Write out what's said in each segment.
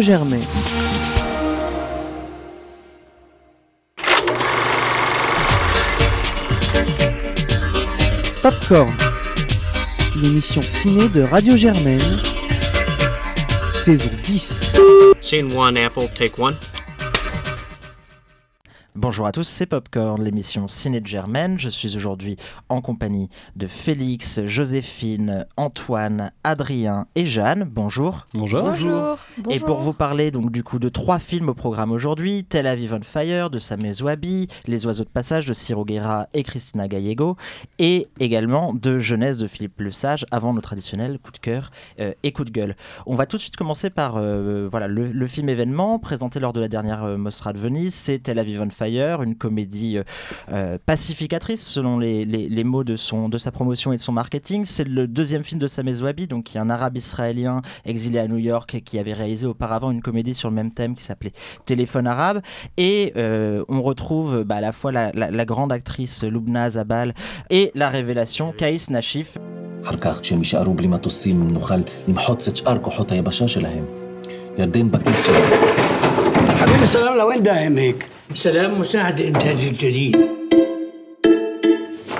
Germain. Popcorn, l'émission ciné de Radio Germaine, saison 10. Scene one, Apple, take one. Bonjour à tous, c'est Popcorn, l'émission Ciné de Germaine. Je suis aujourd'hui en compagnie de Félix, Joséphine, Antoine, Adrien et Jeanne. Bonjour. Bonjour. Bonjour. Et pour vous parler donc du coup de trois films au programme aujourd'hui, Tel Aviv on Fire de Sameh Zouabi, Les Oiseaux de Passage de Ciro Guerra et Christina Gallego, et également de Jeunesse de Philippe Le Sage avant nos traditionnels coup de cœur euh, et coup de gueule. On va tout de suite commencer par euh, voilà, le, le film événement présenté lors de la dernière euh, Mostra de Venise, c'est Tel Aviv on Fire, une comédie euh, euh, pacificatrice selon les, mots de, son, de sa promotion et de son marketing. C'est le deuxième film de Samé Zouabi, donc qui est un arabe israélien exilé à New York qui avait réalisé auparavant une comédie sur le même thème qui s'appelait Téléphone arabe. Et euh, on retrouve bah, à la fois la, grande actrice Lubna Zabal et la révélation Kaïs Nashif. حبيبي سلام لوين داهم هيك؟ سلام مساعد إنتاج الجديد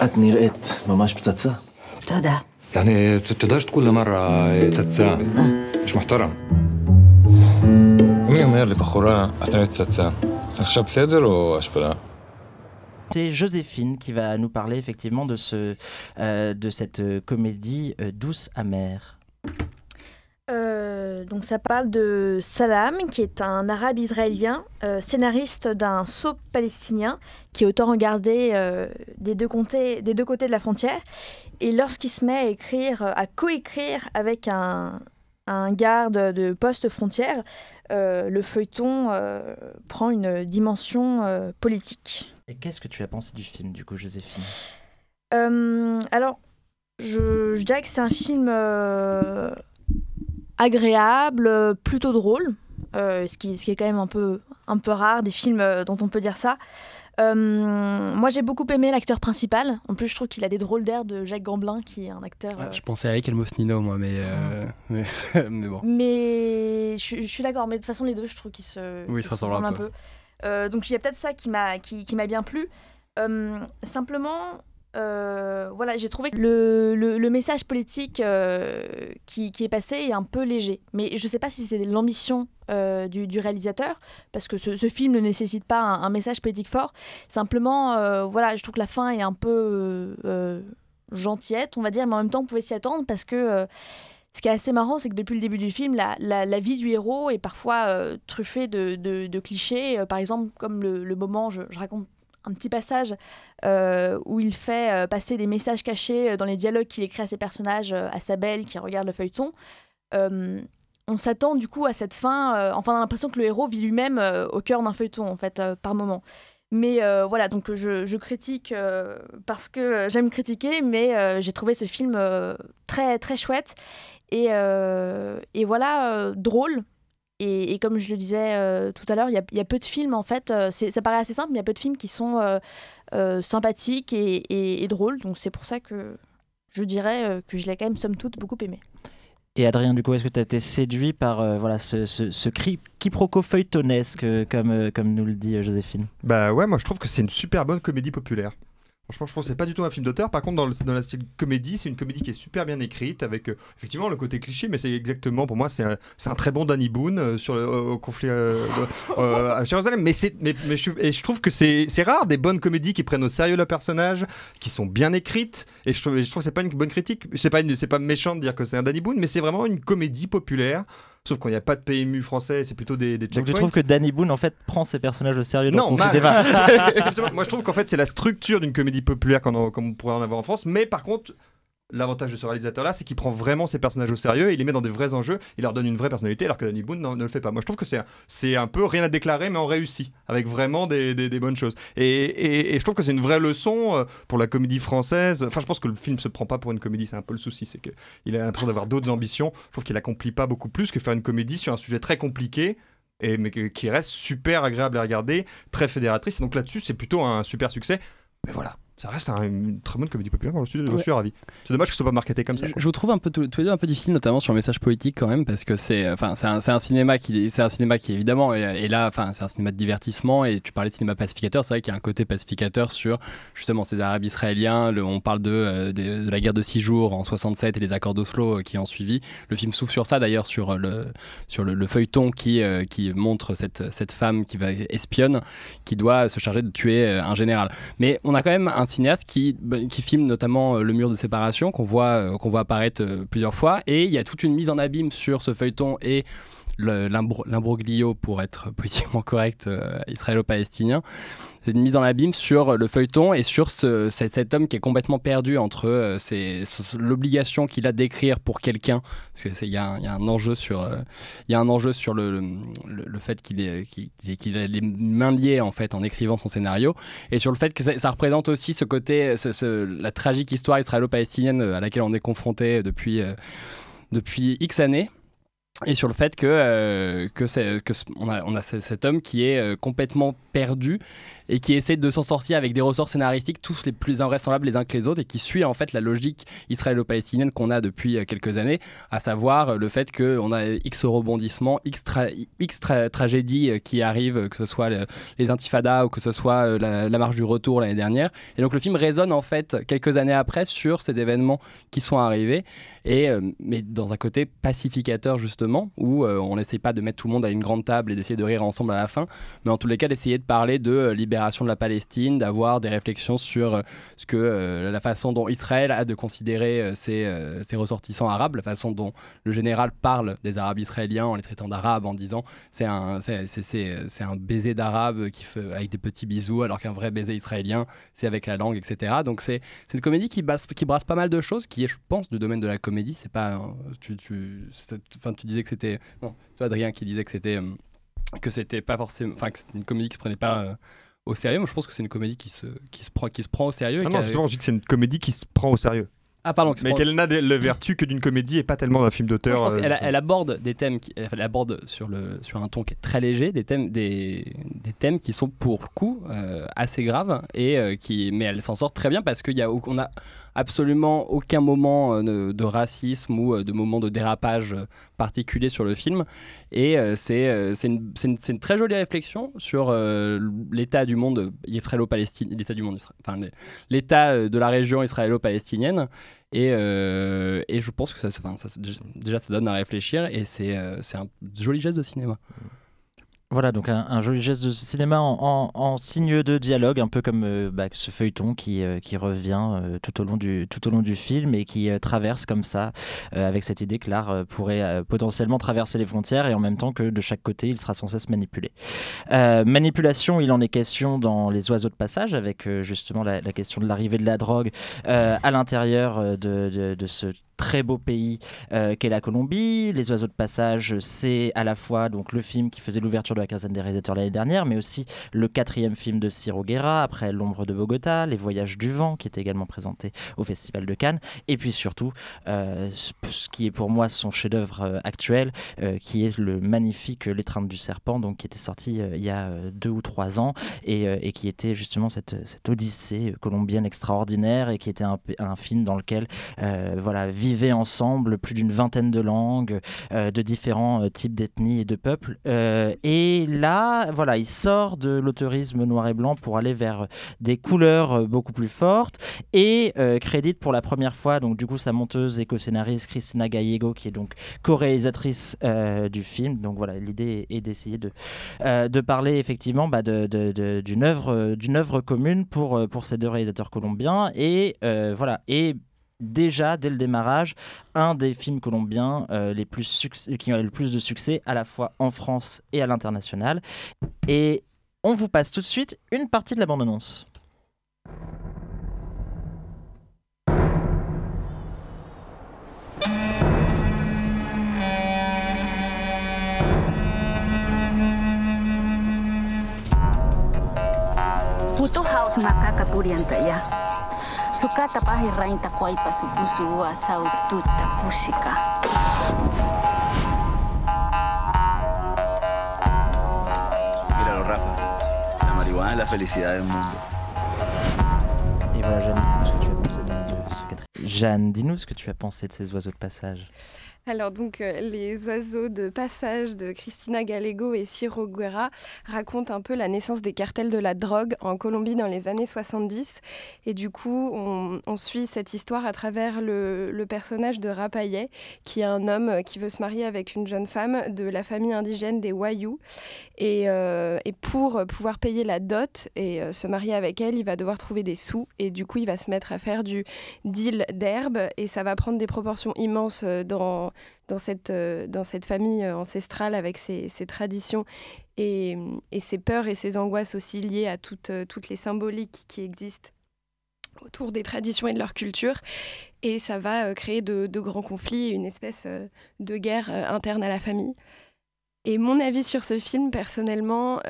את נראית ממש פצצה. תודה. يعني تقدرش تقول لمرة تساتسا مش محترم מי אומר לבחורה, את נראית צצה? זה עכשיו בסדר או השפלה? C'est Joséphine qui va nous parler effectivement de, ce, euh, de cette euh, comédie euh, douce amère. Euh, donc ça parle de Salam, qui est un arabe israélien, euh, scénariste d'un soap palestinien, qui est autant regardé euh, des, deux côtés, des deux côtés de la frontière. Et lorsqu'il se met à écrire, à coécrire avec un, un garde de poste frontière, le feuilleton prend une dimension politique. Et qu'est-ce que tu as pensé du film du coup Joséphine? Alors, je, je dirais que c'est un film agréable, euh, plutôt drôle, euh, ce, qui, ce qui est quand même un peu, un peu rare des films euh, dont on peut dire ça. Euh, moi, j'ai beaucoup aimé l'acteur principal. En plus, je trouve qu'il a des drôles d'air de Jacques Gamblin, qui est un acteur. euh, Ah, je pensais à Eric Elmosnino, moi, mais, euh, mais, mais bon. Mais je, je suis d'accord, mais de toute façon, les deux, je trouve qu'ils se, Oui, ils se ressemblent un peu. Donc il y a peut-être ça qui m'a qui, qui m'a bien plu. Simplement, euh, voilà, j'ai trouvé que le, le, message politique euh, qui, qui est passé est un peu léger. Mais je ne sais pas si c'est l'ambition euh, du, du réalisateur, parce que ce, film ne nécessite pas un, message politique fort. Simplement, voilà, je trouve que la fin est un peu gentillette, on va dire, mais en même temps, on pouvait s'y attendre parce que. ce qui est assez marrant, c'est que depuis le début du film, la, la, vie du héros est parfois truffée de, de- clichés. Par exemple, comme le, le moment, je, je raconte un petit passage euh, où il fait euh, passer des messages cachés euh, dans les dialogues qu'il écrit à ses personnages, à sa belle qui regarde le feuilleton. On s'attend du coup à cette fin, enfin on a l'impression que le héros vit lui-même au cœur d'un feuilleton en fait par moment. Mais voilà, donc je, je critique parce que j'aime critiquer, mais j'ai trouvé ce film très très chouette et, voilà, drôle. Et, et comme je le disais euh, tout à l'heure, il y a, il y a peu de films en fait, euh, ça paraît assez simple, mais il y a peu de films qui sont euh, euh, sympathiques et, et- et drôles. Donc c'est pour ça que je dirais euh, que je l'ai quand même somme toute beaucoup aimé. Et Adrien, du coup, est-ce que tu as été séduit par euh, voilà, ce, ce, ce cri quiproquo feuilletonesque, comme, euh, comme nous le dit Joséphine? Bah ouais, moi je trouve que c'est une super bonne comédie populaire. Je pense que c'est pas du tout un film d'auteur. Par contre, dans, la style comédie, c'est une comédie qui est super bien écrite, avec euh, effectivement le côté cliché, mais c'est exactement, pour moi, c'est un, très bon Danny Boone euh, sur le au conflit euh, à Jérusalem. Mais, je, trouve que c'est, rare des bonnes comédies qui prennent au sérieux le personnage, qui sont bien écrites. Et je trouve, que c'est pas une bonne critique. C'est pas, pas méchant de dire que c'est un Danny Boone, mais c'est vraiment une comédie populaire. Sauf quand il n'y a pas de PMU français, c'est plutôt des, des Donc tu trouves que Danny Boone, en fait, prend ses personnages au sérieux dans Non, son mal. Justement, moi je trouve qu'en fait c'est la structure d'une comédie populaire qu'on en- comme on pourrait en avoir en France, mais par contre l'avantage de ce réalisateur là c'est qu'il prend vraiment ses personnages au sérieux, il les met dans des vrais enjeux, il leur donne une vraie personnalité alors que Danny Boone ne le fait pas. Moi je trouve que c'est un, peu rien à déclarer mais on réussit avec vraiment des, bonnes choses. Et, je trouve que c'est une vraie leçon euh, pour la comédie française. Enfin je pense que le film se prend pas pour une comédie, c'est un peu le souci, c'est qu'il a l'impression d'avoir d'autres ambitions. Je trouve qu'il accomplit pas beaucoup plus que faire une comédie sur un sujet très compliqué. Et, mais qui reste super agréable à regarder, très fédératrice. Donc là-dessus, c'est plutôt un super succès. Mais voilà, ça reste un- une très bonne comédie populaire. Je suis, je Ouais. suis ravi. C'est dommage que ce soit pas marketé comme ça. Je, je vous trouve un peu tous les deux un peu difficile, notamment sur le message politique quand même, parce que c'est, enfin, c'est un, cinéma qui, c'est un cinéma qui évidemment est, est là, enfin, c'est un cinéma de divertissement. Et tu parlais de cinéma pacificateur, c'est vrai qu'il y a un côté pacificateur sur justement ces Arabes israéliens. le- on parle de, euh, de, de la guerre de six jours en 67 et les accords d'Oslo euh, qui ont suivi. Le film souffle sur ça d'ailleurs, sur le, sur le, le feuilleton qui, euh, qui montre cette, cette femme qui va espionne, qui doit se charger de tuer euh, un général. Mais on a quand même un cinéaste qui, bah, qui filme notamment euh, le mur de séparation qu'on voit, euh, qu'on voit apparaître euh, plusieurs fois. Et il y a toute une mise en abîme sur ce feuilleton et l'imbroglio, pour être politiquement correct, euh, israélo-palestinien. C'est une mise en abîme sur le feuilleton et sur ce, cet, homme qui est complètement perdu entre euh, l'obligation qu'il a d'écrire pour quelqu'un, parce qu'il y, y a un enjeu sur, euh, y a un enjeu sur le, le, fait qu'il qu'il- qu'il a les mains liées en fait en écrivant son scénario, et sur le fait que ça, représente aussi ce côté, la tragique histoire israélo-palestinienne à laquelle on est confronté depuis, euh, depuis X années. Et sur le fait que, euh, que, que on, a, on a ce- cet homme qui est euh, complètement perdu et qui essaie de s'en sortir avec des ressorts scénaristiques tous les plus invraisemblables les uns que les autres et qui suit en fait la logique israélo-palestinienne qu'on a depuis euh, quelques années, à savoir euh, le fait qu'on a X rebondissements, X, X tra- tragédies euh, qui arrivent, que ce soit le- les intifadas ou que ce soit la, la marche du retour l'année dernière. Et donc le film résonne en fait quelques années après sur ces événements qui sont arrivés, et, mais dans un côté pacificateur justement, où on n'essaie pas de mettre tout le monde à une grande table et d'essayer de rire ensemble à la fin, mais en tous les cas d'essayer de parler de euh, de la Palestine, d'avoir des réflexions sur euh, ce que euh, la façon dont Israël a de considérer euh, ses, ses ressortissants arabes, la façon dont le général parle des Arabes israéliens en les traitant d'arabes, en disant c'est un, un baiser d'arabe avec des petits bisous, alors qu'un vrai baiser israélien, c'est avec la langue, etc. Donc c'est, une comédie qui, brasse- qui brasse pas mal de choses, qui est, je pense, du domaine de la comédie. C'est pas, tu, tu, enfin, tu disais que c'était, non, toi Adrien qui disait que c'était, que c'était pas forcément, enfin que c'était une comédie qui se prenait pas au sérieux. Moi, je pense que c'est une comédie qui se, qui se prend, qui se prend au sérieux. Ah non, justement, je dis que c'est une comédie qui se prend au sérieux. Ah, pardon. Mais qu'elle n'a le vertu que d'une comédie et pas tellement d'un film d'auteur. euh, elle aborde des thèmes, qui, elle aborde sur, le, sur un ton qui est très léger, des thèmes, des, des thèmes qui sont pour le coup euh, assez graves, et, euh, qui, mais elle s'en sort très bien parce qu'il y a, on a absolument aucun moment euh, de, racisme ou euh, de moment de dérapage euh, particulier sur le film. Et c'est une, une- une très jolie réflexion sur l'état du monde israélo-palestinien, l'état du monde, enfin l'état de la région israélo-palestinienne. Et, et je pense que ça, déjà ça donne à réfléchir et c'est c'est un joli geste de cinéma. Voilà, donc un, joli geste de cinéma en, signe de dialogue, un peu comme euh, bah, ce feuilleton qui, euh, revient euh, tout, au long du, tout au long du film et qui traverse comme ça, avec cette idée que l'art pourrait potentiellement traverser les frontières et en même temps que de chaque côté, il sera sans cesse manipulé. Manipulation, il en est question dans Les Oiseaux de passage, avec justement la, question de l'arrivée de la drogue à l'intérieur de, ce très beau pays qu'est la Colombie. Les Oiseaux de passage, c'est à la fois donc le film qui faisait l'ouverture de la quinzaine des réalisateurs l'année dernière, mais aussi le quatrième film de Ciro Guerra, après L'ombre de Bogota, Les Voyages du vent, qui était également présenté au Festival de Cannes, et puis surtout euh, ce qui est pour moi son chef-d'œuvre euh, actuel, euh, qui est le magnifique L'étreinte du serpent, donc qui était sorti il y a deux ou trois ans, et, et qui était justement cette, cette odyssée colombienne extraordinaire, et qui était un, un film dans lequel voilà, vivaient ensemble plus d'une vingtaine de langues, de différents types d'ethnies et de peuples. Euh, et là, voilà, il sort de l'auteurisme noir et blanc pour aller vers des couleurs euh, beaucoup plus fortes et euh, crédite pour la première fois, donc du coup, sa monteuse et co-scénariste Christina Gallego, qui est donc co-réalisatrice euh, du film. Donc voilà, l'idée est, d'essayer de, euh, de parler effectivement bah, de- de- d'une œuvre, euh, d'une œuvre commune pour, euh, pour ces deux réalisateurs colombiens. Et euh, voilà, déjà dès le démarrage un des films colombiens euh, qui a le plus de succès à la fois en France et à l'international. Et on vous passe tout de suite une partie de la bande-annonce. Suka tapahir rain takwai pasupusu asau tuta pusika. Míralo, Rafa. La marihuana es la felicidad del mundo. Et voilà, Jeanne, dis-nous ce que tu as pensé de, de ce quatrième. Jeanne, dis-nous ce que tu as pensé de ces oiseaux de passage. Alors donc euh, les oiseaux de passage de Cristina Gallego et Ciro Guerra racontent un peu la naissance des cartels de la drogue en Colombie dans les années 70 et du coup on, suit cette histoire à travers le, personnage de Rapayet qui est un homme qui veut se marier avec une jeune femme de la famille indigène des Wayuu et, euh, et pour pouvoir payer la dot et euh, se marier avec elle il va devoir trouver des sous. Et du coup il va se mettre à faire du deal d'herbe. Et ça va prendre des proportions immenses euh, dans dans cette, euh, dans cette famille euh, ancestrale avec ses, ses traditions et, et, ses peurs et ses angoisses aussi liées à toutes, euh, toutes les symboliques qui existent autour des traditions et de leur culture. Et ça va euh, créer de, grands conflits une espèce euh, de guerre euh, interne à la famille. Et mon avis sur ce film, personnellement,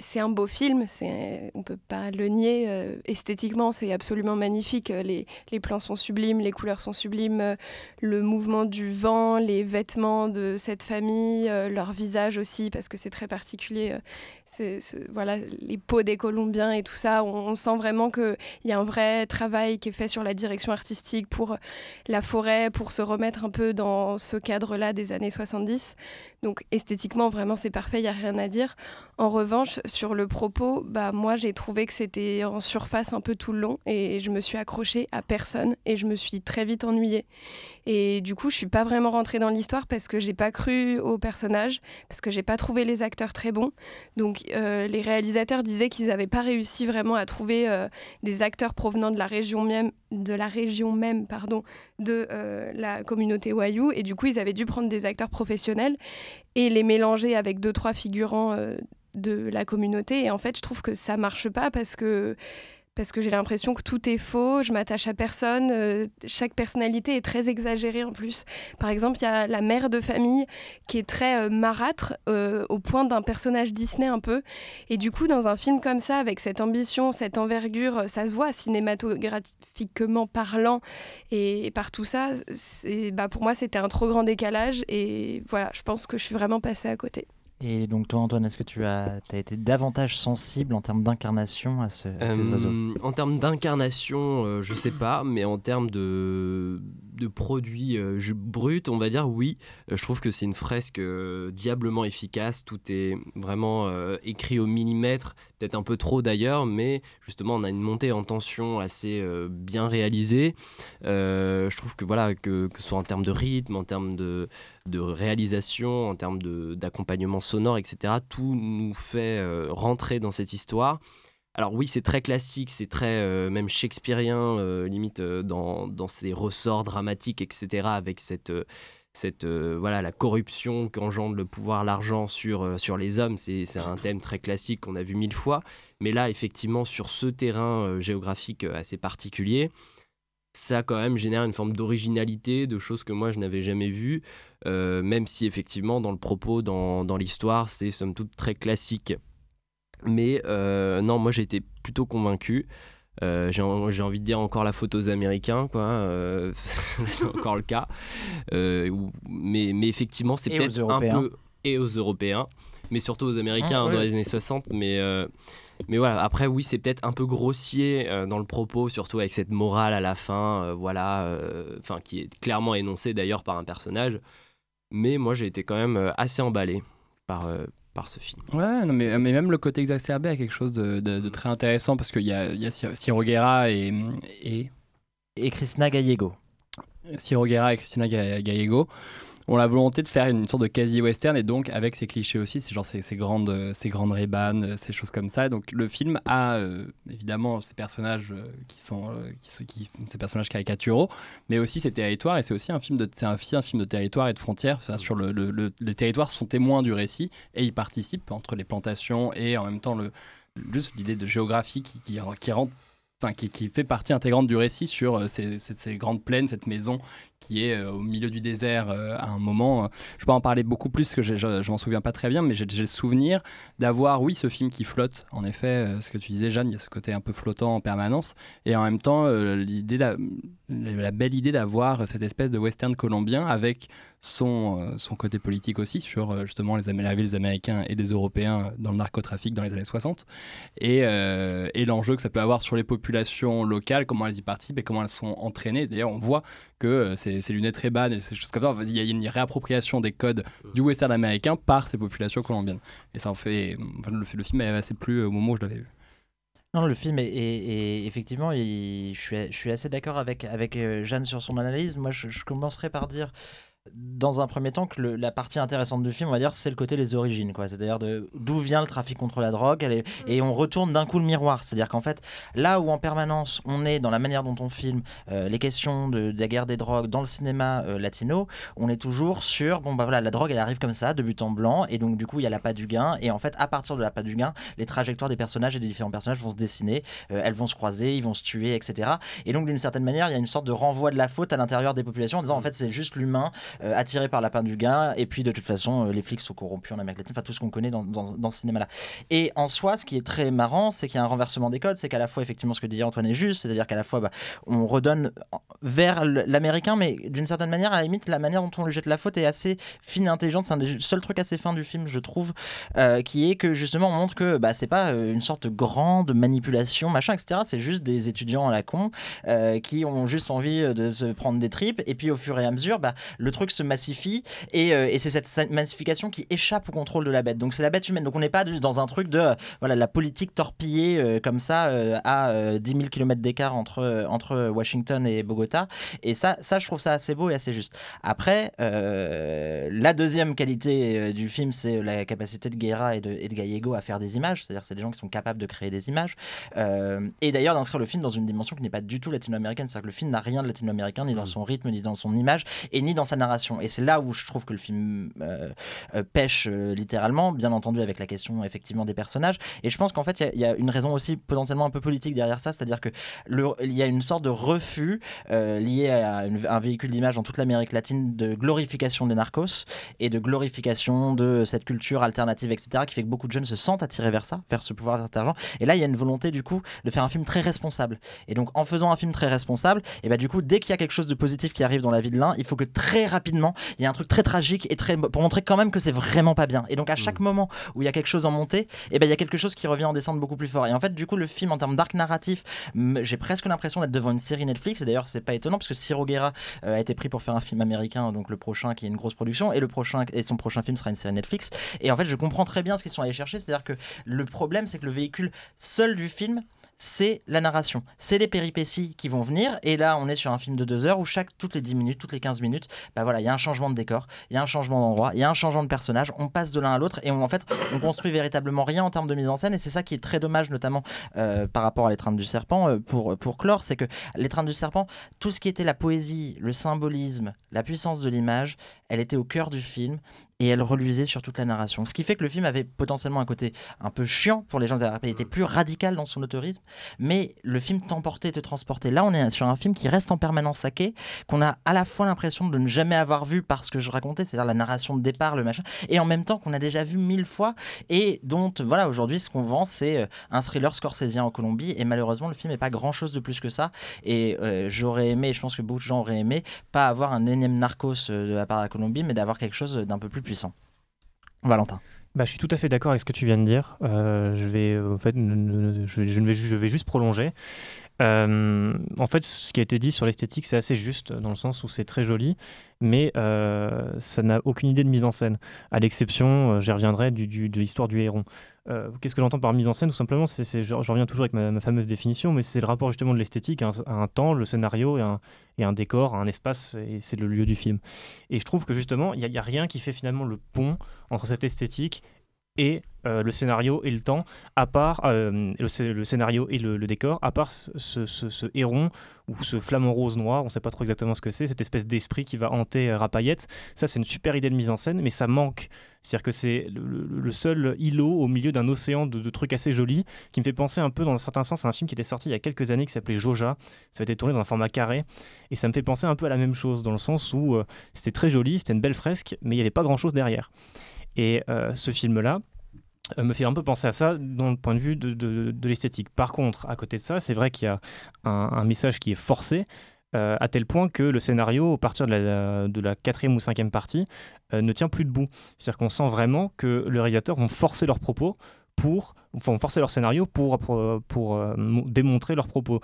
c'est un beau film, on ne peut pas le nier. Euh, esthétiquement, c'est absolument magnifique. Les, les, plans sont sublimes, les couleurs sont sublimes, euh, le mouvement du vent, les vêtements de cette famille, euh, leur visage aussi, parce que c'est très particulier. C'est, voilà, les peaux des Colombiens et tout ça, on, sent vraiment qu'il y a un vrai travail qui est fait sur la direction artistique pour la forêt, pour se remettre un peu dans ce cadre-là des années 70. Donc esthétiquement, vraiment, c'est parfait, il n'y a rien à dire. En revanche, sur le propos, bah, moi, j'ai trouvé que c'était en surface un peu tout le long et je me suis accrochée à personne et je me suis très vite ennuyée. Et du coup, je suis pas vraiment rentrée dans l'histoire parce que j'ai pas cru au personnage, parce que j'ai pas trouvé les acteurs très bons. Donc, euh, les réalisateurs disaient qu'ils n'avaient pas réussi vraiment à trouver euh, des acteurs provenant de la région même, de la région même, pardon, de euh, la communauté Wayuu. Et du coup, ils avaient dû prendre des acteurs professionnels et les mélanger avec deux trois figurants de la communauté. Et en fait, je trouve que ça marche pas parce que parce que j'ai l'impression que tout est faux, je m'attache à personne, euh, chaque personnalité est très exagérée en plus. Par exemple, il y a la mère de famille qui est très euh, marâtre, euh, au point d'un personnage Disney un peu. Et du coup, dans un film comme ça, avec cette ambition, cette envergure, ça se voit cinématographiquement parlant, et, par tout ça, bah, pour moi, c'était un trop grand décalage. Et voilà, je pense que je suis vraiment passée à côté. Et donc toi Antoine, est-ce que tu as, as, été davantage sensible en termes d'incarnation à, ce, à, ces euh, oiseaux? En termes d'incarnation, euh, je sais pas, mais en termes de, de produits euh, bruts, on va dire oui. Euh, je trouve que c'est une fresque diablement efficace, tout est vraiment écrit au millimètre, peut-être un peu trop d'ailleurs, mais justement on a une montée en tension assez bien réalisée. je trouve que voilà, que, que ce soit en termes de rythme, en termes de de réalisation, en termes d'accompagnement sonore, etc. Tout nous fait euh, rentrer dans cette histoire. Alors oui, c'est très classique, c'est très euh, même shakespearien, euh, limite euh, dans, dans, ses ressorts dramatiques, etc. Avec cette, cette voilà la corruption qu'engendre le pouvoir, l'argent sur, sur les hommes. C'est un thème très classique qu'on a vu mille fois. Mais là, effectivement, sur ce terrain géographique assez particulier, ça quand même génère une forme d'originalité, de choses que moi je n'avais jamais vues, euh, même si effectivement dans le propos, dans, dans l'histoire, c'est somme toute très classique. Mais euh, non, moi j'ai été plutôt convaincu. Euh, j'ai envie de dire encore la faute aux Américains, quoi. Euh, c'est encore le cas. Euh, mais, mais effectivement, c'est peut-être un peu. Et aux Européens, mais surtout aux Américains mmh, dans les années 60. Mais mais voilà, après, oui, c'est peut-être un peu grossier dans le propos, surtout avec cette morale à la fin, voilà, enfin, qui est clairement énoncée d'ailleurs par un personnage. Mais moi, j'ai été quand même assez emballé par, par ce film. Ouais, non, mais, mais même le côté exacerbé a quelque chose de, de, de très intéressant parce qu'il y a, il y a Ciro Guerra et, et. Et Christina Gallego. Ciro Guerra et Christina Gallego ont la volonté de faire une sorte de quasi-western et donc avec ces clichés aussi, ces, grandes, ces rébanes, ces choses comme ça. Donc le film a euh, évidemment ces personnages euh, qui sont euh, ces personnages caricaturaux, mais aussi ces territoires et c'est aussi un film de territoire et de frontières. Sur le, le, le, les territoires sont témoins du récit et ils participent entre les plantations et en même temps juste l'idée de géographie qui, fait partie intégrante du récit sur euh, ces, grandes plaines, cette maison qui est euh, au milieu du désert euh, à un moment. Je peux en parler beaucoup plus parce que je, je, je m'en souviens pas très bien, mais j'ai le souvenir d'avoir, oui, ce film qui flotte. En effet, euh, ce que tu disais, Jeanne, il y a ce côté un peu flottant en permanence, et en même temps, euh, l'idée, la, belle idée d'avoir cette espèce de western colombien avec son, euh, son côté politique aussi sur euh, justement les, la vie des Américains et des Européens dans le narcotrafic dans les années 60 et, euh, et l'enjeu que ça peut avoir sur les populations locales, comment elles y participent et comment elles sont entraînées. D'ailleurs, on voit que euh, ces lunettes Ray-Ban et ces choses comme ça, il y a une réappropriation des codes du western américain par ces populations colombiennes. Et ça en fait. enfin, le, le film m'avait assez plu au moment où je l'avais vu. Non, le film est, effectivement, je, suis, je suis assez d'accord avec, avec euh, Jeanne sur son analyse. Moi, je, je commencerai par dire, dans un premier temps, que le- la partie intéressante du film, on va dire, c'est le côté les origines, quoi. C'est-à-dire d'où vient le trafic contre la drogue, est- et on retourne d'un coup le miroir. C'est-à-dire qu'en fait, là où en permanence on est dans la manière dont on filme euh, les questions de, de la guerre des drogues dans le cinéma euh, latino, on est toujours sur, bon bah voilà, la drogue elle arrive comme ça, de but en blanc, et donc du coup il y a la pas du gain, et en fait à partir de la pas du gain, les trajectoires des personnages et des différents personnages vont se dessiner, euh, elles vont se croiser, ils vont se tuer, etc. Et donc d'une certaine manière, il y a une sorte de renvoi de la faute à l'intérieur des populations en disant en fait c'est juste l'humain euh, attiré par la peine du gain, et puis de toute façon euh, les flics sont corrompus en Amérique latine, enfin tout ce qu'on connaît dans, dans, dans ce cinéma-là. Et en soi, ce qui est très marrant, c'est qu'il y a un renversement des codes, c'est qu'à la fois effectivement ce que dit Antoine est juste, c'est-à-dire qu'à la fois bah, on redonne vers l'américain, mais d'une certaine manière, à la limite, la manière dont on lui jette la faute est assez fine et intelligente. C'est un des seuls trucs assez fins du film, je trouve, euh, qui est que justement on montre que bah, c'est pas une sorte de grande manipulation, machin, etc. C'est juste des étudiants à la con qui ont juste envie de se prendre des tripes, et puis au fur et à mesure, bah, le truc se massifie, et, euh, et c'est cette massification qui échappe au contrôle de la bête. Donc c'est la bête humaine. Donc on n'est pas juste dans un truc de euh, voilà la politique torpillée euh, comme ça à euh, 10 000 km d'écart entre, entre Washington et Bogota. Et ça, ça, je trouve ça assez beau et assez juste. Après, la deuxième qualité du film, c'est la capacité de Guerra et de, et de Gallego à faire des images. C'est-à-dire, c'est des gens qui sont capables de créer des images. Et d'ailleurs, d'inscrire le film dans une dimension qui n'est pas du tout latino-américaine. C'est-à-dire que le film n'a rien de latino-américain, ni dans son rythme, ni dans son image, et ni dans sa narration. Et c'est là où je trouve que le film euh, euh, pêche euh, littéralement, bien entendu, avec la question effectivement des personnages. Et je pense qu'en fait, il y a- une raison aussi potentiellement un peu politique derrière ça, c'est-à-dire que il y a une sorte de refus lié à un véhicule d'image dans toute l'Amérique latine de glorification des narcos et de glorification de cette culture alternative, etc., qui fait que beaucoup de jeunes se sentent attirés vers ça, vers ce pouvoir vers cet argent. Et là, il y a une volonté du coup de faire un film très responsable. Et donc, en faisant un film très responsable, et bah du coup, dès qu'il y a quelque chose de positif qui arrive dans la vie de l'un, il faut que très rapidement, il y ait un truc très tragique et très pour montrer quand même que c'est vraiment pas bien. Et donc, à chaque moment où il y a quelque chose en montée, et ben il y a quelque chose qui revient en descente beaucoup plus fort. Et en fait, du coup, le film en termes d'arc narratif, j'ai presque l'impression d'être devant une série Netflix. Et d'ailleurs, c'est pas étonnant parce que Ciro Guerra euh, a été pris pour faire un film américain, donc le prochain qui est une grosse production, et le prochain et son prochain film sera une série Netflix. Et en fait, je comprends très bien ce qu'ils sont allés chercher. C'est-à-dire que le problème, c'est que le véhicule seul du film c'est la narration, c'est les péripéties qui vont venir. Et là, on est sur un film de deux heures où chaque toutes les 10 minutes, toutes les 15 minutes, bah voilà, il y a un changement de décor, il y a un changement d'endroit, il y a un changement de personnage. On passe de l'un à l'autre et on, en fait, on construit véritablement rien en termes de mise en scène. Et c'est ça qui est très dommage, notamment euh, par rapport à l'étreinte du serpent euh, pour pour c'est que l'étreinte du serpent, tout ce qui était la poésie, le symbolisme, la puissance de l'image, elle était au cœur du film et elle reluisait sur toute la narration. Ce qui fait que le film avait potentiellement un côté un peu chiant pour les gens, il était plus radical dans son autorisme, mais le film t'emportait, te transportait. Là, on est sur un film qui reste en permanence saqué, qu'on a à la fois l'impression de ne jamais avoir vu parce que je racontais, c'est-à-dire la narration de départ, le machin, et en même temps qu'on a déjà vu mille fois, et dont, voilà, aujourd'hui, ce qu'on vend, c'est euh, un thriller scorsésien en Colombie, et malheureusement, le film n'est pas grand-chose de plus que ça, et euh, j'aurais aimé, et je pense que beaucoup de gens auraient aimé, pas avoir un énième narcos euh, de la part de la Colombie, mais d'avoir quelque chose d'un peu plus Valentin. Bah, je suis tout à fait d'accord avec ce que tu viens de dire. Je vais juste prolonger. Euh, en fait, ce qui a été dit sur l'esthétique, c'est assez juste dans le sens où c'est très joli, mais euh, ça n'a aucune idée de mise en scène. À l'exception, euh, j'y reviendrai, du, de l'histoire du héron. Euh, Qu'est-ce que j'entends par mise en scène? Tout simplement, c'est, c'est- je, je reviens toujours avec ma, fameuse définition, mais c'est le rapport justement de l'esthétique à un, à temps, le scénario et un, un décor, un espace, et c'est le lieu du film. Et je trouve que justement, il n'y a, a rien qui fait finalement le pont entre cette esthétique et euh, le scénario et le temps, à part euh, le, scé- le scénario et le, décor, à part ce, héron ou ce flamant rose noir, on ne sait pas trop exactement ce que c'est, cette espèce d'esprit qui va hanter euh, Rapayette. Ça, c'est une super idée de mise en scène, mais ça manque. C'est-à-dire que c'est le, seul îlot au milieu d'un océan de, de trucs assez jolis, qui me fait penser un peu, dans un certain sens, à un film qui était sorti il y a quelques années qui s'appelait Joja. Ça a été tourné dans un format carré, et ça me fait penser un peu à la même chose, dans le sens où euh, c'était très joli, c'était une belle fresque, mais il n'y avait pas grand-chose derrière. Et ce film-là, me fait un peu penser à ça dans le point de vue de, de- l'esthétique. Par contre, à côté de ça, c'est vrai qu'il y a un, message qui est forcé, euh, à tel point que le scénario, à partir de la, de la quatrième ou cinquième partie, euh, ne tient plus debout. C'est-à-dire qu'on sent vraiment que le réalisateur vont forcer leurs propos pour enfin, forcer leur scénario pour, pour, pour, euh, mo- démontrer leurs propos.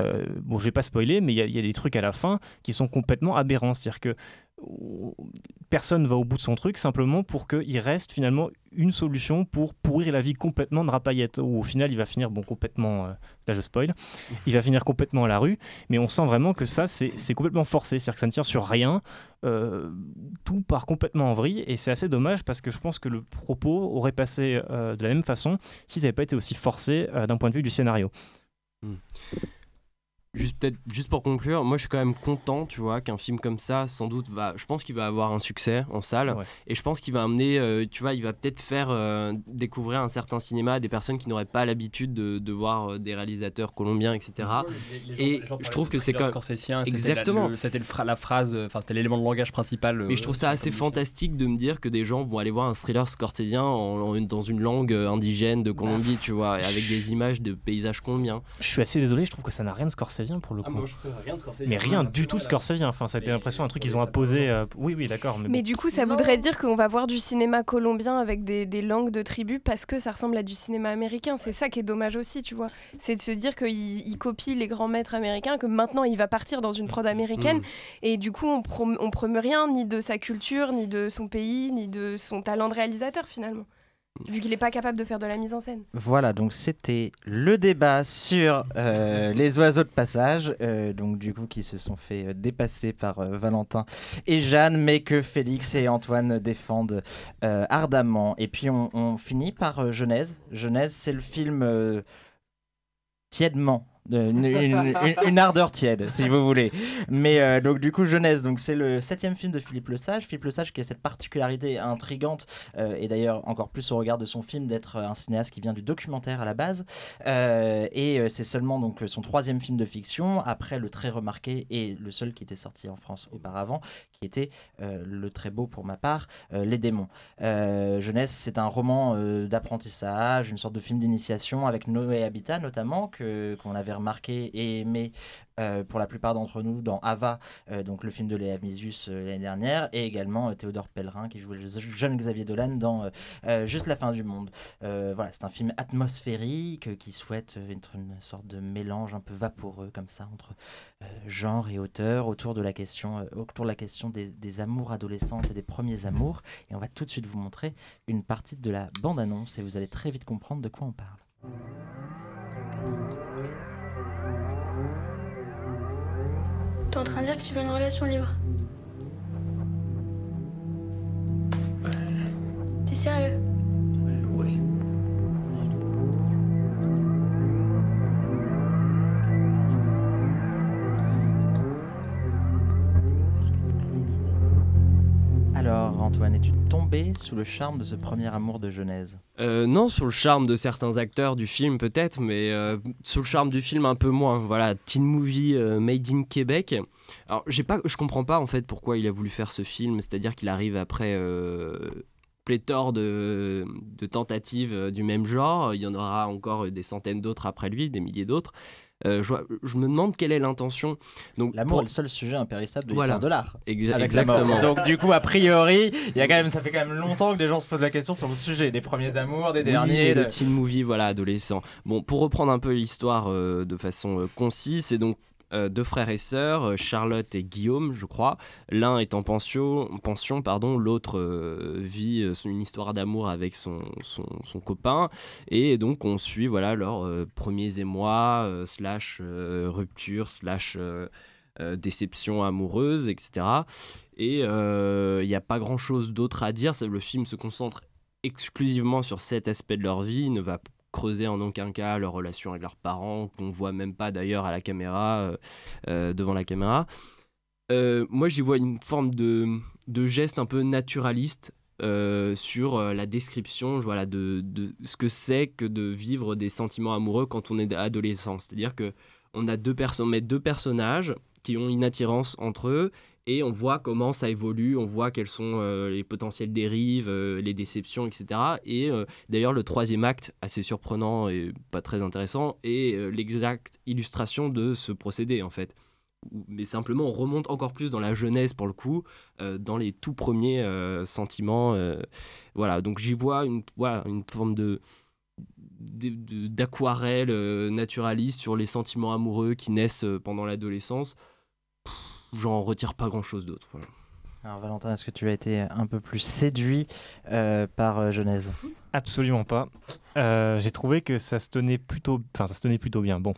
Euh, bon, je vais pas spoiler, mais il y, a- des trucs à la fin qui sont complètement aberrants. C'est-à-dire que euh, personne va au bout de son truc simplement pour qu'il reste finalement une solution pour pourrir la vie complètement de Rapayette. Où au final, il va finir, bon, complètement, euh, là je spoil, il va finir complètement à la rue, mais on sent vraiment que ça, c'est complètement forcé. C'est-à-dire que ça ne tient sur rien. Euh, tout part complètement en vrille et c'est assez dommage parce que je pense que le propos aurait passé euh, de la même façon si ça n'avait pas été aussi forcé d'un point de vue du scénario. Juste peut-être juste pour conclure, moi je suis quand même content, tu vois, qu'un film comme ça, sans doute va, je pense qu'il va avoir un succès en salle, et je pense qu'il va amener, euh, tu vois, il va peut-être faire euh, découvrir un certain cinéma à des personnes qui n'auraient pas l'habitude de, de voir euh, des réalisateurs colombiens, etc. et je trouve que c'est quand la- exactement. C'était le fra- la phrase, enfin c'était l'élément de langage principal. Mais je trouve ça assez fantastique de me dire que des gens vont aller voir un thriller scorsésien en- en- dans une langue indigène de Colombie, tu vois, et avec des images de paysages colombiens. Je suis assez désolé, je trouve que ça n'a rien de scorsésien pour le coup. Ah, moi, je trouve rien de scorsésien. Mais rien du tout de scorsésien. Enfin, ça a été l'impression un truc qu'ils ont imposé. euh, Oui, oui, d'accord. Mais, Mais bon. du coup, ça voudrait dire qu'on va voir du cinéma colombien avec des, des langues de tribus parce que ça ressemble à du cinéma américain. C'est ça qui est dommage aussi, tu vois. C'est de se dire qu'il il copie les grands maîtres américains, que maintenant il va partir dans une prod américaine. Mm. Et du coup, on, prom on promeut rien, ni de sa culture, ni de son pays, ni de son talent de réalisateur finalement. Vu qu'il n'est pas capable de faire de la mise en scène. Voilà, donc c'était le débat sur euh, les oiseaux de passage, euh, donc du coup qui se sont fait euh, dépasser par euh, Valentin et Jeanne, mais que Félix et Antoine défendent euh, ardemment. Et puis on, on finit par euh, Genèse. Genèse, c'est le film euh, tièdement. Euh, Une, ardeur tiède, si vous voulez. Mais euh, donc du coup, donc c'est le septième film de Philippe Lesage. Philippe Lesage qui a cette particularité intrigante euh, et d'ailleurs encore plus au regard de son film d'être un cinéaste qui vient du documentaire à la base. Et c'est seulement donc son troisième film de fiction après le très remarqué et le seul qui était sorti en France auparavant, qui était le très beau pour ma part, Les démons. Jeunesse, c'est un roman d'apprentissage, une sorte de film d'initiation avec Noé Habitat notamment que qu'on avait remarqué et aimé euh, pour la plupart d'entre nous dans Ava, euh, donc le film de Léa Misius euh, l'année dernière, et également euh, Théodore Pellerin qui jouait le jeune Xavier Dolan dans Juste la fin du monde. Voilà, c'est un film atmosphérique qui souhaite être une sorte de mélange un peu vaporeux comme ça entre genre et auteur autour de la question, autour de la question des amours adolescentes et des premiers amours. Et on va tout de suite vous montrer une partie de la bande-annonce et vous allez très vite comprendre de quoi on parle. T'es en train de dire que tu veux une relation libre. T'es sérieux? Sous le charme de ce premier amour de Genèse? Euh, non, sur le charme de certains acteurs du film peut-être, mais euh, sur le charme du film un peu moins. Voilà, teen movie euh, made in Québec. Alors, j'ai pas, je comprends pas en fait pourquoi il a voulu faire ce film. C'est-à-dire qu'il arrive après pléthore de, tentatives du même genre. Il y en aura encore des centaines d'autres après lui, des milliers d'autres. Euh, je, vois- je me demande quelle est l'intention. Donc L'amour pour- est le seul sujet impérissable de Voilà. l'histoire de l'art. Exa- exactement. Donc du coup, a priori, il y a quand même, ça fait quand même longtemps que des gens se posent la question sur le sujet des premiers amours, des Oui, derniers. de- teen movie, voilà, adolescent. Bon, pour reprendre un peu l'histoire euh, de façon euh, concise, c'est donc euh, deux frères et sœurs, euh, Charlotte et Guillaume, je crois. L'un est en pension, pension pardon, l'autre euh, vit une histoire d'amour avec son, son, copain. Et donc, on suit voilà, leurs premiers émois, slash rupture, slash déception amoureuse, etc. Et il n'y a pas grand chose d'autre à dire. Le film se concentre exclusivement sur cet aspect de leur vie, ne va creuser en aucun cas leur relation avec leurs parents, qu'on voit même pas d'ailleurs à la caméra, euh, euh, devant la caméra. Euh, moi, j'y vois une forme de, de geste un peu naturaliste sur la description voilà, de, de ce que c'est que de vivre des sentiments amoureux quand on est adolescent. C'est-à-dire que on a deux perso- on met deux personnages qui ont une attirance entre eux et on voit comment ça évolue, on voit quelles sont euh, les potentielles dérives, euh, les déceptions, etc. Et euh, d'ailleurs, le troisième acte, assez surprenant et pas très intéressant, est l'exacte illustration de ce procédé, en fait. Mais simplement, on remonte encore plus dans la jeunesse, pour le coup, dans les tout premiers sentiments. voilà, donc j'y vois une, une forme de d'aquarelle naturaliste sur les sentiments amoureux qui naissent pendant l'adolescence. J'en retire pas grand chose d'autre. voilà. Alors Valentin, est-ce que tu as été un peu plus séduit euh, par euh, Genèse? Absolument pas. Euh, j'ai trouvé que ça se tenait plutôt, enfin ça se tenait plutôt bien. Bon,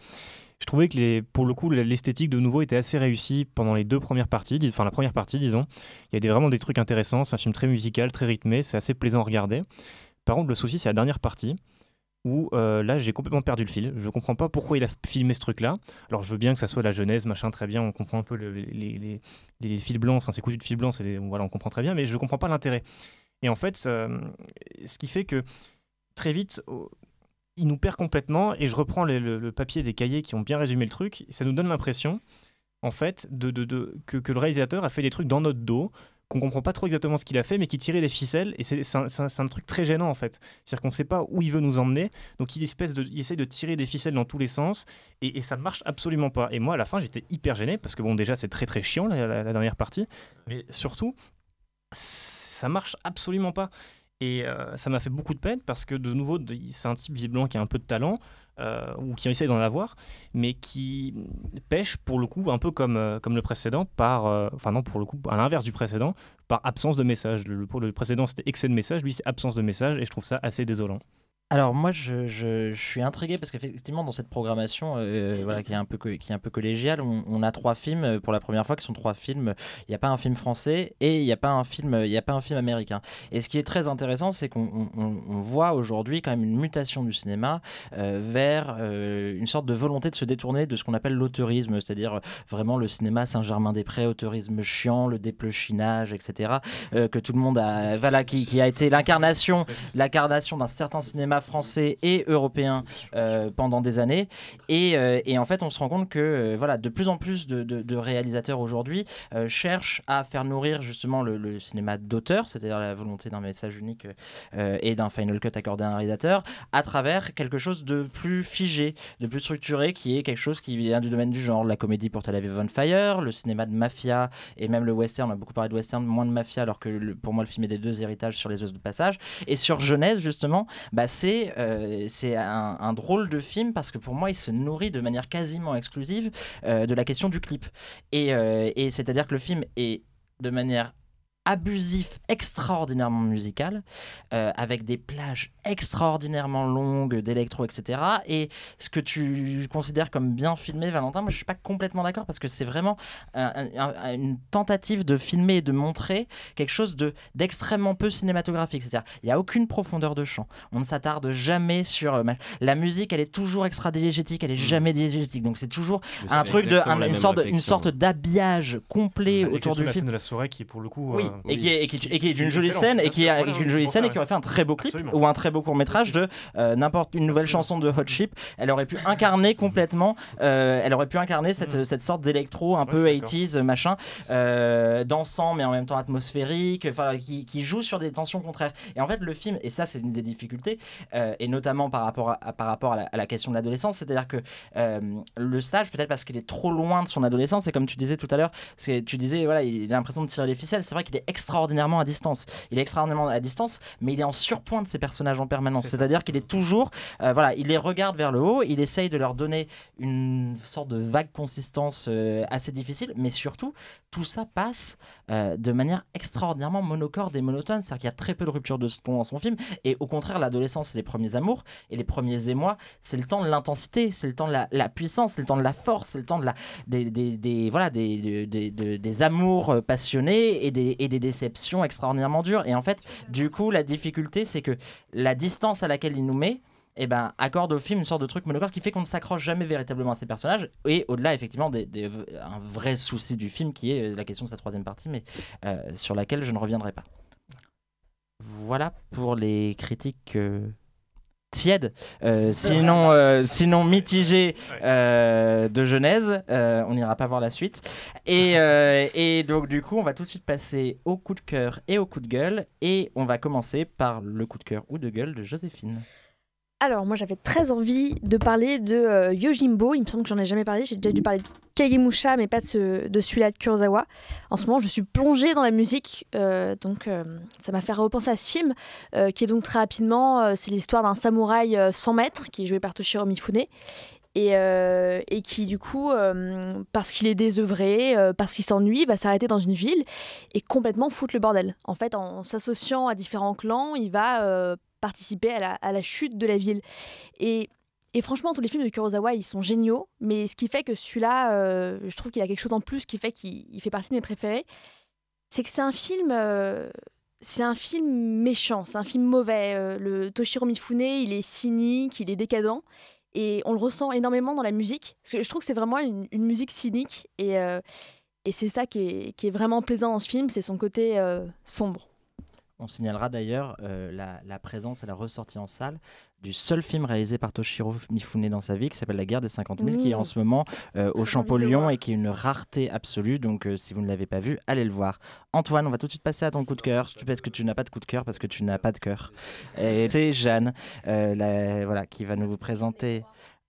je trouvais que les, pour le coup l'esthétique de nouveau était assez réussie pendant les deux premières parties, enfin la première partie disons. Il y a des, vraiment des trucs intéressants. C'est un film très musical, très rythmé, c'est assez plaisant à regarder. Par contre, le souci c'est la dernière partie où euh, là j'ai complètement perdu le fil. Je comprends pas pourquoi il a filmé ce truc-là. Alors je veux bien que ça soit la genèse, machin, très bien, on comprend un peu le- les, fils blancs, enfin c'est cousu de fils blancs, voilà, on comprend très bien, mais je comprends pas l'intérêt. Et en fait, ce qui fait que très vite, il nous perd complètement. Et je reprends le, papier des cahiers qui ont bien résumé le truc. Ça nous donne l'impression, en fait, de, que le réalisateur a fait des trucs dans notre dos qu'on comprend pas trop exactement ce qu'il a fait, mais qui tirait des ficelles, et c'est un, truc très gênant en fait. C'est-à-dire qu'on sait pas où il veut nous emmener, donc il, espèce de, il essaie de tirer des ficelles dans tous les sens, et, ça marche absolument pas. Et moi, à la fin, j'étais hyper gêné, parce que bon, déjà, c'est très très chiant la- dernière partie, mais surtout, ça marche absolument pas. Et euh, ça m'a fait beaucoup de peine parce que de nouveau, c'est un type visiblement qui a un peu de talent euh, ou qui essaie d'en avoir, mais qui pêche pour le coup un peu comme, euh, comme le précédent, par, euh, enfin non pour le coup à l'inverse du précédent, par absence de message. Le, le précédent c'était excès de message, lui c'est absence de message et je trouve ça assez désolant. Alors moi, je, je- je suis intrigué parce qu'effectivement, dans cette programmation, euh, voilà, qui est un peu qui est un peu collégiale, on, on a trois films euh, pour la première fois qui sont trois films. Il n'y a pas un film français et il n'y a pas un film, il y a pas un film américain. Et ce qui est très intéressant, c'est qu'on on- voit aujourd'hui quand même une mutation du cinéma euh, vers euh, une sorte de volonté de se détourner de ce qu'on appelle l'auteurisme, c'est-à-dire euh, vraiment le cinéma Saint-Germain-des-Prés, autorisme chiant, le déplechinage, etc. euh, que tout le monde a, voilà, qui, qui a été l'incarnation, l'incarnation d'un certain cinéma français et européen euh, pendant des années. Et, euh, et en fait, on se rend compte que euh, voilà, de plus en plus de, de- de réalisateurs aujourd'hui cherchent à faire nourrir justement le, le cinéma d'auteur, c'est-à-dire la volonté d'un message unique et d'un final cut accordé à un réalisateur, à travers quelque chose de plus figé, de plus structuré, qui est quelque chose qui vient du domaine du genre, la comédie pour Tel Aviv on Fire, le cinéma de mafia et même le western. On a beaucoup parlé de western, moins de mafia, alors que le- pour moi, le film est des deux héritages sur les os de passage. Et sur Genèse, justement, bah, c'est euh, c'est un, un drôle de film parce que pour moi, il se nourrit de manière quasiment exclusive euh, de la question du clip. Euh, et c'est-à-dire que le film est de manière abusif, extraordinairement musical, euh, avec des plages extraordinairement longues d'électro, etc. Et ce que tu considères comme bien filmé, Valentin, moi je suis pas complètement d'accord parce que c'est vraiment un- un- un- une tentative de filmer et de montrer quelque chose de d'extrêmement peu cinématographique. C'est-à-dire, il n'y a aucune profondeur de champ. On ne s'attarde jamais sur euh, la musique. Elle est toujours extra diégétique. Elle est jamais diégétique. Donc c'est toujours Mais un truc de un- la une sorte une d'habillage complet autour du la film. scène de la soirée qui pour le coup Oui, euh, et, qui est, et, qui, et qui est une jolie scène et qui, est une jolie scène et qui aurait fait un très beau clip ou un très beau court métrage de euh, n'importe une nouvelle chanson de Hot Chip. Elle aurait pu incarner complètement, euh, elle aurait pu incarner cette, cette sorte d'électro un peu 80s machin, euh, dansant mais en même temps atmosphérique, enfin qui, qui joue sur des tensions contraires. Et en fait le film, et ça c'est une des difficultés, et notamment par rapport à, par rapport à la, à la question de l'adolescence, c'est-à-dire que le sage peut-être parce qu'il est trop loin de son adolescence et comme tu disais tout à l'heure, tu disais voilà il a l'impression de tirer les ficelles. C'est vrai qu'il est extraordinairement à distance. Il est extraordinairement à distance, mais il est en surpoint de ses personnages en permanence. C'est-à-dire qu'il est toujours, euh, voilà, il les regarde vers le haut, il essaye de leur donner une sorte de vague consistance euh, assez difficile, mais surtout tout ça passe euh, de manière extraordinairement monocorde et monotone. C'est-à-dire qu'il y a très peu de rupture de ton dans son film, et au contraire l'adolescence c'est les premiers amours et les premiers émois, c'est le temps de l'intensité, c'est le temps de la, la puissance, c'est le temps de la force, c'est le temps de la des, des, des- voilà des, des, amours passionnés et des, et des déceptions extraordinairement dures. Et en fait, du coup, la difficulté, c'est que la distance à laquelle il nous met, eh ben, accorde au film une sorte de truc monographe qui fait qu'on ne s'accroche jamais véritablement à ces personnages. Et au-delà, effectivement, des, un vrai souci du film qui est la question de sa troisième partie, mais euh, sur laquelle je ne reviendrai pas. Voilà pour les critiques euh, tièdes, euh, sinon, euh, sinon euh, de Genèse. Euh, on n'ira pas voir la suite. Et, euh, et donc, du coup, on va tout de suite passer au coup de cœur et au coup de gueule. Et on va commencer par le coup de cœur ou de gueule de Joséphine. Alors, moi, j'avais très envie de parler de euh, Yojimbo. Il me semble que j'en ai jamais parlé. J'ai déjà dû parler de Kagemusha, mais pas de, ce- de celui-là de Kurosawa. En ce moment, je suis plongée dans la musique. euh, donc, euh, ça m'a fait repenser à ce film, qui est donc très rapidement, c'est l'histoire d'un samouraï 100 mètres, qui est joué par Toshiro Mifune. Et, qui, du coup, parce qu'il est désœuvré, parce qu'il s'ennuie, va s'arrêter dans une ville et complètement foutre le bordel. En fait, en s'associant à différents clans, il va participer à la, chute de la ville. Et, franchement, tous les films de Kurosawa, ils sont géniaux, mais ce qui fait que celui-là, euh, je trouve qu'il a quelque chose en plus qui fait qu'il il fait partie de mes préférés, c'est que c'est un film... euh, c'est un film méchant, c'est un film mauvais. Euh, le Toshiro Mifune, il est cynique, il est décadent. Et on le ressent énormément dans la musique. Parce que je trouve que c'est vraiment une, musique cynique. Et, c'est ça qui est, qui est vraiment plaisant dans ce film, c'est son côté sombre. On signalera d'ailleurs euh, la, la présence et la ressortie en salle du seul film réalisé par Toshiro Mifune dans sa vie qui s'appelle La guerre des 50 000 qui est en Mmh. ce moment euh, au Champollion et qui est une rareté absolue. Donc euh, si vous ne l'avez pas vu, allez le voir. Antoine, on va tout de suite passer à ton coup de cœur. Tu parce que tu n'as pas de coup de cœur parce que tu n'as pas de cœur. Et c'est Jeanne la- voilà, qui va nous présenter.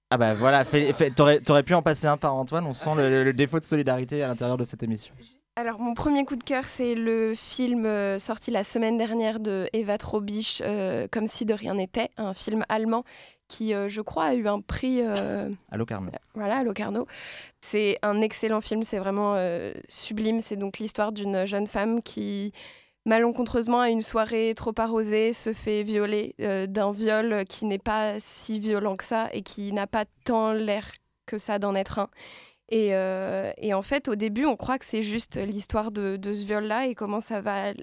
Ah bah voilà, t'aurais t'aurais pu en passer un par Antoine. On sent le, le défaut de solidarité à l'intérieur de cette émission. Alors, mon premier coup de cœur, c'est le film euh, sorti la semaine dernière de Eva Trobisch, euh, Comme si de rien n'était, un film allemand qui, euh, je crois, a eu un prix. euh, À Locarno. voilà, à Locarno. C'est un excellent film, c'est vraiment sublime. C'est donc l'histoire d'une jeune femme qui, malencontreusement, à une soirée trop arrosée, se fait violer d'un viol qui n'est pas si violent que ça et qui n'a pas tant l'air que ça d'en être un. Et, euh, et en fait, au début, on croit que c'est juste l'histoire de, ce viol-là et comment ça va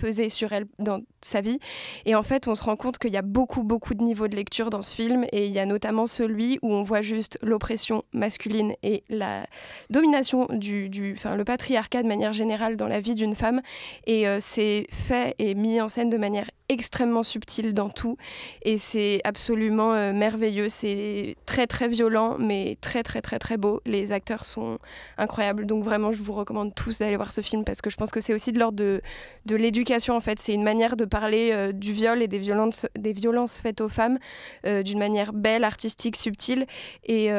peser sur elle dans sa vie. Et en fait, on se rend compte qu'il y a beaucoup, beaucoup de niveaux de lecture dans ce film. Et il y a notamment celui où on voit juste l'oppression masculine et la domination du, du enfin, le patriarcat de manière générale dans la vie d'une femme. Et euh, c'est fait et mis en scène de manière extrêmement subtile dans tout. Et c'est absolument euh, merveilleux. C'est très, très violent, mais très, très, très, très beau. Les acteurs sont incroyables. Donc vraiment, je vous recommande tous d'aller voir ce film parce que je pense que c'est aussi de l'ordre de, de l'éducation. En fait, c'est une manière de parler euh, du viol et des violences, des violences faites aux femmes euh, d'une manière belle, artistique, subtile et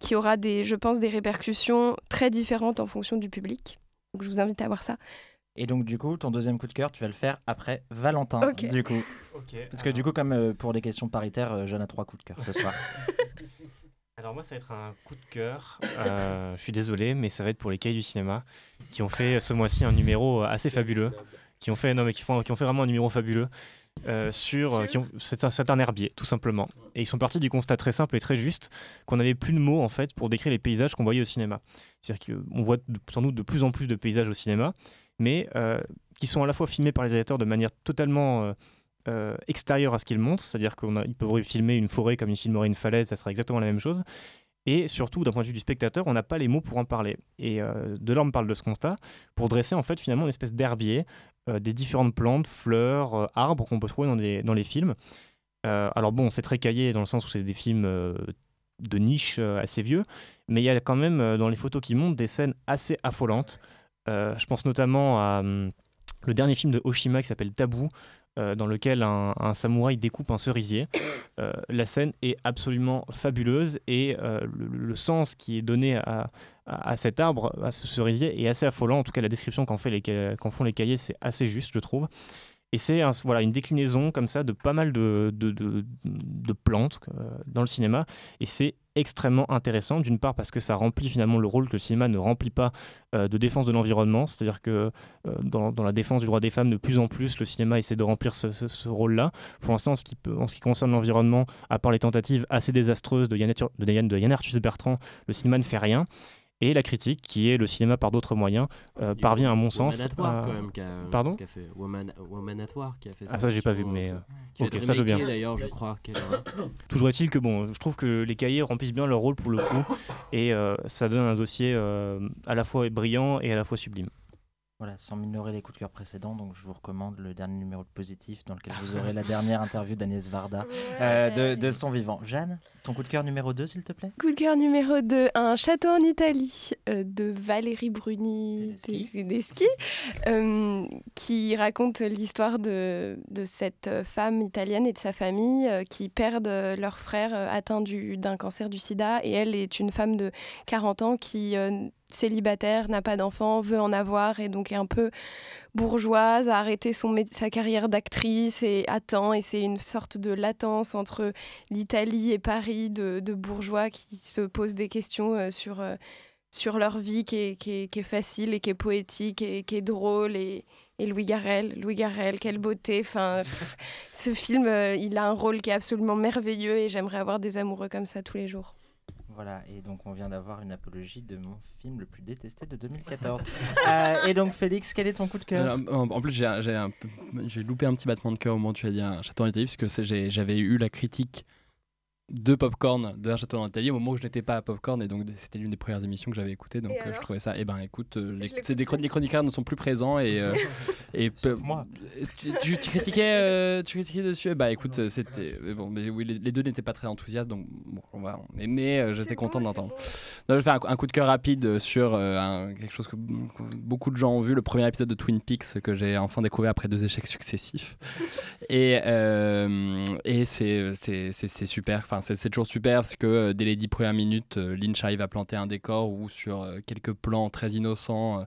qui aura, des, je pense, des répercussions très différentes en fonction du public. Donc je vous invite à voir ça. Et donc du coup, ton deuxième coup de cœur, tu vas le faire après Valentin. Ok. Du coup. Parce que du coup, comme euh, pour des questions paritaires, euh, Jeanne a trois coups de cœur ce soir. Alors moi ça va être un coup de cœur. Euh, je suis désolé, mais ça va être pour les cahiers du cinéma qui ont fait ce mois-ci un numéro assez fabuleux, qui ont fait non mais qui font qui ont fait vraiment un numéro fabuleux euh, sur euh, qui ont c'est un, c'est un herbier tout simplement. Et ils sont partis du constat très simple et très juste qu'on n'avait plus de mots en fait pour décrire les paysages qu'on voyait au cinéma. C'est-à-dire qu'on voit de- sans doute de plus en plus de paysages au cinéma, mais euh, qui sont à la fois filmés par les réalisateurs de manière totalement euh, euh, extérieure à ce qu'ils montrent, c'est-à-dire qu'ils peuvent filmer une forêt comme ils filmeraient une falaise, ça serait exactement la même chose. Et surtout, d'un point de vue du spectateur, on n'a pas les mots pour en parler. Et euh, Delorme parle de ce constat pour dresser en fait finalement une espèce d'herbier des différentes plantes, fleurs, arbres qu'on peut trouver dans, les films. Alors bon, c'est très caillé dans le sens où c'est des films de niche assez vieux, mais il y a quand même dans les photos qui montrent des scènes assez affolantes. Euh, je pense notamment à hum, le dernier film de Oshima qui s'appelle Tabou, euh, dans lequel un, samouraï découpe un cerisier. Euh, la scène est absolument fabuleuse et le, sens qui est donné à, cet arbre, à ce cerisier, est assez affolant. En tout cas, la description qu'en font les cahiers, c'est assez juste, je trouve. Et c'est voilà, une déclinaison comme ça de pas mal de, de, plantes dans le cinéma. Et c'est extrêmement intéressant, d'une part parce que ça remplit finalement le rôle que le cinéma ne remplit pas euh, de défense de l'environnement. C'est-à-dire que euh, dans, la défense du droit des femmes, de plus en plus, le cinéma essaie de remplir ce, ce- rôle-là. Pour l'instant, en ce qui, concerne l'environnement, à part les tentatives assez désastreuses de Yann, de Yann, de Yann Arthus Bertrand, le cinéma ne fait rien. Et la critique, qui est le cinéma par d'autres moyens, euh, parvient à mon sens. Woman at War, à- quand même, qui a, Pardon qui a fait Woman, Woman at War, qui a fait Ah, ça, j'ai pas vu, mais. euh, euh, qui ok, ça, je veux bien. d'ailleurs, je crois. Toujours est-il que bon, je trouve que les cahiers remplissent bien leur rôle pour le coup, et euh, ça donne un dossier euh, à la fois brillant et à la fois sublime. Voilà, sans minorer les coups de cœur précédents, donc je vous recommande le dernier numéro de Positif dans lequel vous aurez la dernière interview d'Agnès Varda euh, de, de son vivant. Jeanne, ton coup de cœur numéro 2 s'il te plaît? Coup de cœur numéro 2, Un château en Italie euh, de Valérie Bruni Tedeschi, euh, qui raconte l'histoire de, de cette femme italienne et de sa famille qui perdent leur frère atteint du- d'un cancer du sida. Et elle est une femme de 40 ans qui, célibataire, n'a pas d'enfant, veut en avoir et donc est un peu bourgeoise, a arrêté son, sa carrière d'actrice et attend. Et c'est une sorte de latence entre l'Italie et Paris de, de bourgeois qui se posent des questions euh, sur, euh, sur leur vie qui est, qui, est, qui est facile et qui est poétique et qui est drôle. Et, et Louis Garrel, Louis Garrel, quelle beauté. Enfin, ce film, euh, il a un rôle qui est absolument merveilleux et j'aimerais avoir des amoureux comme ça tous les jours. Voilà, et donc on vient d'avoir une apologie de mon film le plus détesté de 2014. Euh, et donc Félix, quel est ton coup de cœur? En, en plus, j'ai loupé un petit battement de cœur au moment où tu as dit un château en c'est- j'ai- j'avais eu la critique de Popcorn d'un château en Italie au moment où je n'étais pas à Popcorn, et donc c'était l'une des premières émissions que j'avais écoutées, donc Et euh, je trouvais ça. Eh ben écoute, euh, les, c'est des, chroniqueurs ne sont plus présents, et. euh, et peu- moi. Tu, tu- tu critiquais, euh, tu critiquais dessus Bah écoute, c'était. Bon, mais oui, les, les deux n'étaient pas très enthousiastes, donc bon, on va. Mais, mais, euh, j'étais content d'entendre. Non, je vais faire un, un coup de cœur rapide sur euh, un- quelque chose que beaucoup de gens ont vu, le premier épisode de Twin Peaks que j'ai enfin découvert après deux échecs successifs. Et, euh, et c'est c'est- c'est- c'est super, enfin, c'est toujours super parce que euh, dès les dix premières minutes, euh, Lynch arrive à planter un décor où sur euh, quelques plans très innocents.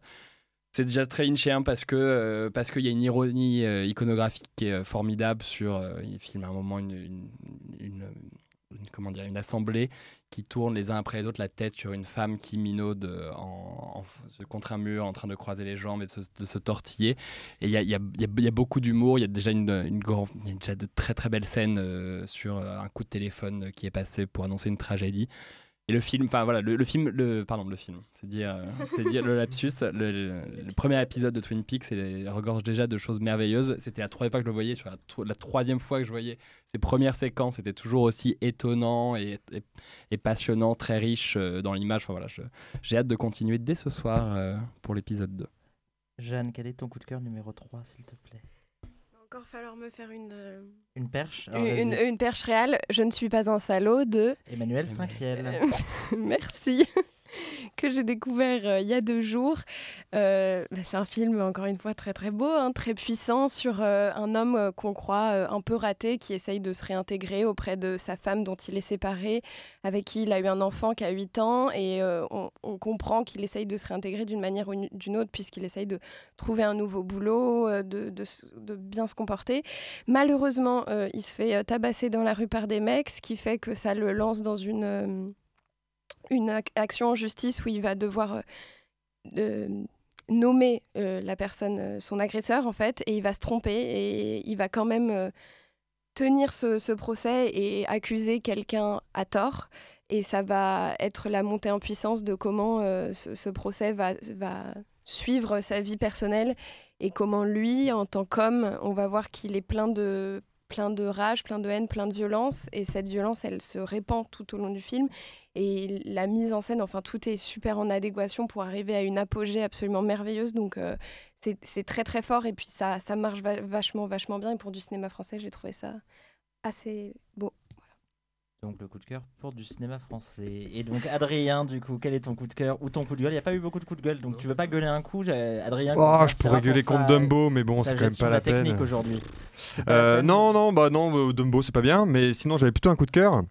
c'est déjà très lynchien parce que parce qu'il y a une ironie iconographique qui est formidable sur il filme à un moment une- comment dire une assemblée qui tourne les uns après les autres la tête sur une femme qui minaude euh, en, contre un mur en train de croiser les jambes et de se, tortiller. Et il y a, beaucoup d'humour. Il y a déjà une, une y déjà de très très belles scènes euh, sur euh, un coup de téléphone qui est passé pour annoncer une tragédie et le film, enfin voilà, le, film, le, pardon, le film, c'est dire, euh, c'est dire le lapsus. Le, premier épisode de Twin Peaks il regorge déjà de choses merveilleuses. C'était la troisième fois que je le voyais, sur la, tro- la troisième fois que je voyais ces premières séquences, c'était toujours aussi étonnant et, passionnant, très riche euh, dans l'image. Enfin voilà, j'ai hâte de continuer dès ce soir euh, pour l'épisode 2. Jeanne, quel est ton coup de cœur numéro 3 s'il te plaît? Encore falloir me faire une, euh, Une perche Alors, une, une perche réelle. Je ne suis pas un salaud de Emmanuel Finkiel. Merci. que j'ai découvert euh, il y a deux jours. Euh, bah, c'est un film, encore une fois, très très beau, hein, très puissant, sur euh, un homme qu'on croit un peu raté, qui essaye de se réintégrer auprès de sa femme dont il est séparé, avec qui il a eu un enfant qui a 8 ans, et on, comprend qu'il essaye de se réintégrer d'une manière ou une- d'une autre, puisqu'il essaye de trouver un nouveau boulot, de, de bien se comporter. Malheureusement, il se fait tabasser dans la rue par des mecs, ce qui fait que ça le lance dans une... une ac- action en justice où il va devoir euh, nommer euh, la personne, euh, son agresseur en fait, et il va se tromper et il va quand même tenir ce, procès et accuser quelqu'un à tort. Et ça va être la montée en puissance de comment ce, procès va suivre sa vie personnelle et comment lui, en tant qu'homme, on va voir qu'il est plein de plein de rage, plein de haine, plein de violence. Et cette violence, elle se répand tout au long du film. Et la mise en scène, enfin, tout est super en adéquation pour arriver à une apogée absolument merveilleuse. Donc, euh, c'est très, très fort. Et puis, ça, ça marche va- vachement, vachement bien. Et pour du cinéma français, j'ai trouvé ça assez beau. Donc le coup de cœur pour du cinéma français. Et donc Adrien, du coup, quel est ton coup de cœur ou ton coup de gueule? Il n'y a pas eu beaucoup de coups de gueule, donc tu veux pas gueuler un coup, Adrien Oh, je pourrais gueuler contre Dumbo, mais bon, c'est quand même pas la peine. technique aujourd'hui. Euh, peine. non, non, bah non, euh, Dumbo c'est pas bien, mais sinon j'avais plutôt un coup de cœur.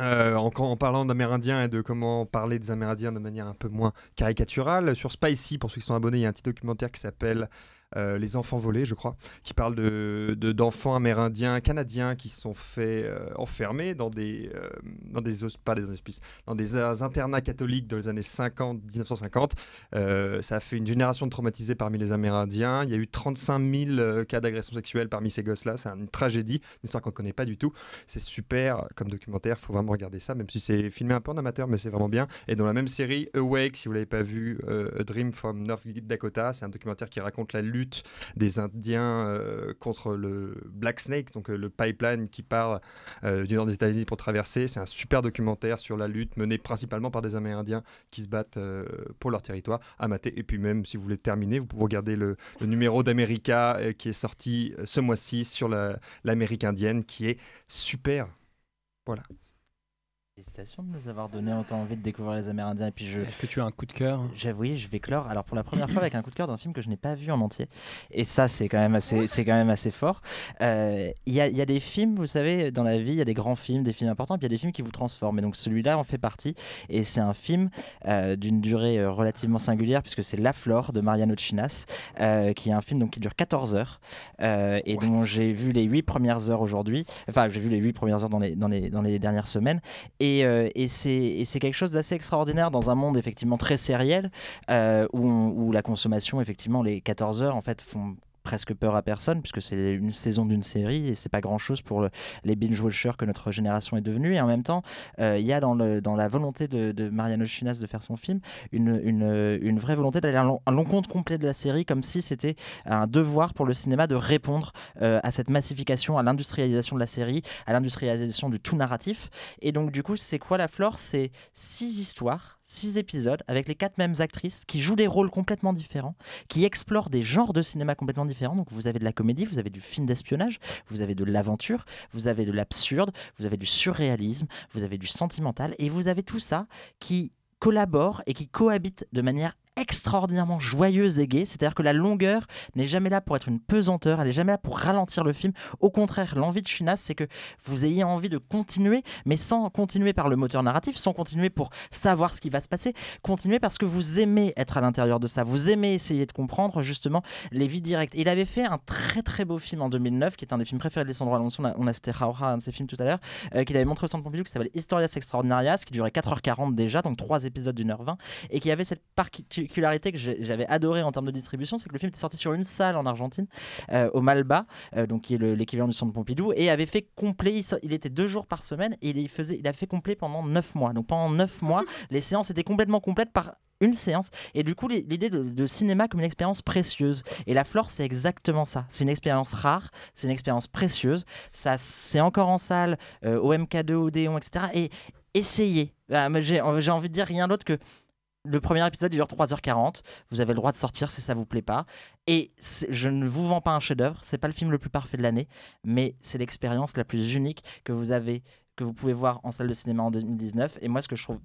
Euh, en, en parlant d'Amérindiens et de comment parler des Amérindiens de manière un peu moins caricaturale, sur Spicy, pour ceux qui sont abonnés, il y a un petit documentaire qui s'appelle euh, Les Enfants volés, je crois, qui parle de de- d'enfants amérindiens, canadiens qui se sont fait euh, enfermer dans des, euh, dans des pas des hospices, dans des euh, internats catholiques dans les années 50, 1950. Euh, ça a fait une génération de traumatisés parmi les Amérindiens. Il y a eu 35 000 euh, cas d'agression sexuelle parmi ces gosses-là. C'est une tragédie, une histoire qu'on ne connaît pas du tout. C'est super comme documentaire, il faut vraiment regarder ça, même si c'est filmé un peu en amateur, mais c'est vraiment bien. Et dans la même série, Awake, si vous l'avez pas vu, A Dream from North Dakota, c'est un documentaire qui raconte la lutte des Indiens euh, contre le Black Snake, donc euh, le pipeline qui part euh, du nord des États-Unis pour traverser. C'est un super documentaire sur la lutte menée principalement par des Amérindiens qui se battent pour leur territoire à mater. Et puis même, si vous voulez terminer, vous pouvez regarder le, numéro d'America qui est sorti ce mois-ci sur la- l'Amérique indienne, qui est super. Voilà. Félicitations de nous avoir donné autant envie de découvrir les Amérindiens. Et puis je. Est-ce que tu as un coup de cœur? J'avoue, oui, je vais clore. Alors pour la première fois avec un coup de cœur d'un film que je n'ai pas vu en entier. Et ça, c'est quand même assez, c'est quand même assez fort. Euh, Il y, a, il y a des films, vous savez, dans la vie, il y a des grands films, des films importants, puis il y a des films qui vous transforment. Et donc celui-là en fait partie. Et c'est un film euh, d'une durée euh, relativement singulière puisque c'est La Flore de Mariano Chinas, euh, qui est un film donc qui dure 14 heures euh, et dont j'ai vu les 8 premières heures aujourd'hui. Enfin, j'ai vu les 8 premières heures dans les, dans les, dans les dernières semaines. Et, euh, et c'est et c'est quelque chose d'assez extraordinaire dans un monde effectivement très sériel euh, où la consommation, effectivement, les 14 heures en fait font presque peur à personne puisque c'est une saison d'une série et c'est pas grand chose pour le- les binge watchers que notre génération est devenue. Et en même temps euh, il y a dans, le, dans la volonté de, Mariano Chinas de faire son film une, une, une vraie volonté d'aller à l'encontre complet de la série comme si c'était un devoir pour le cinéma de répondre euh, à cette massification à l'industrialisation de la série à l'industrialisation du tout narratif. Et donc du coup c'est quoi la flore? C'est six histoires six épisodes avec les quatre mêmes actrices qui jouent des rôles complètement différents, qui explorent des genres de cinéma complètement différents. Donc vous avez de la comédie, vous avez du film d'espionnage, vous avez de l'aventure, vous avez de l'absurde, vous avez du surréalisme, vous avez du sentimental, et vous avez tout ça qui collabore et qui cohabite de manière extraordinairement joyeuse et gaie. C'est-à-dire que la longueur n'est jamais là pour être une pesanteur, elle n'est jamais là pour ralentir le film. Au contraire, l'envie de Chinas, c'est que vous ayez envie de continuer, mais sans continuer par le moteur narratif, sans continuer pour savoir ce qui va se passer, continuer parce que vous aimez être à l'intérieur de ça, vous aimez essayer de comprendre justement les vies directes. Il avait fait un très très beau film en 2009, qui est un des films préférés de Alessandro Alonso, on a, on a cité Rauha, un de ses films tout à l'heure, euh, qu'il avait montré au Centre Pompidou, qui s'appelle Historias Extraordinarias, qui durait 4h40 déjà, donc 3 épisodes d'une heure 20, et qui avait cette particularité que j'avais adoré en termes de distribution, c'est que le film était sorti sur une salle en Argentine, euh, au Malba, euh, donc qui est le- l'équivalent du Centre Pompidou, et avait fait complet, il, so- il était deux jours par semaine, et il, faisait, il a fait complet pendant 9 mois. Donc pendant 9 mois, les séances étaient complètement complètes par une séance. Et du coup l'idée de, de cinéma comme une expérience précieuse. Et la flore c'est exactement ça. C'est une expérience rare c'est une expérience précieuse. Ça c'est encore en salle euh, au MK2 Odéon etc et essayez Ah, j'ai j'ai envie de dire rien d'autre que le premier épisode il dure 3h40 vous avez le droit de sortir si ça vous plaît pas. Et je ne vous vends pas un chef-d'œuvre. C'est pas le film le plus parfait de l'année mais c'est l'expérience la plus unique que vous avez que vous pouvez voir en salle de cinéma en 2019 et moi ce que je trouve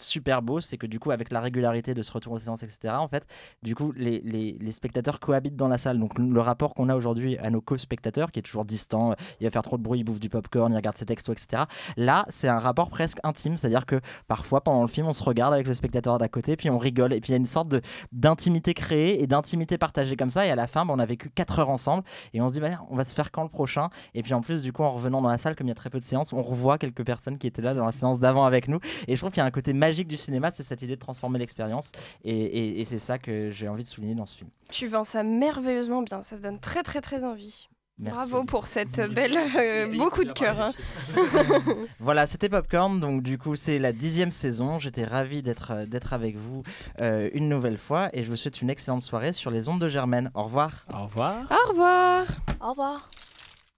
super beau, c'est que du coup, avec la régularité de ce retour aux séances, etc., en fait, du coup, les, les, spectateurs cohabitent dans la salle. Donc, le rapport qu'on a aujourd'hui à nos co-spectateurs, qui est toujours distant, euh, il va faire trop de bruit, il bouffe du popcorn, il regarde ses textos, etc. Là, c'est un rapport presque intime, c'est-à-dire que parfois, pendant le film, on se regarde avec le spectateur d'à côté, puis on rigole, et puis il y a une sorte d'intimité créée et d'intimité partagée comme ça, et à la fin, bah, on a vécu 4 heures ensemble, et on se dit, bah, on va se faire quand le prochain? Et puis en plus, du coup, en revenant dans la salle, comme il y a très peu de séances, on revoit quelques personnes qui étaient là dans la séance d'avant avec nous, et je trouve qu'il y a un côté du cinéma, c'est cette idée de transformer l'expérience, et, et- et c'est ça que j'ai envie de souligner dans ce film. Tu vends ça merveilleusement bien, ça se donne très très très envie. Merci. Bravo pour cette belle... euh, beaucoup de cœur. hein. Voilà, c'était Popcorn, donc du coup c'est la dixième saison. J'étais ravi d'être euh, d'être avec vous euh, une nouvelle fois et je vous souhaite une excellente soirée sur les ondes de Germaine. Au revoir. Au revoir. Au revoir. Au revoir.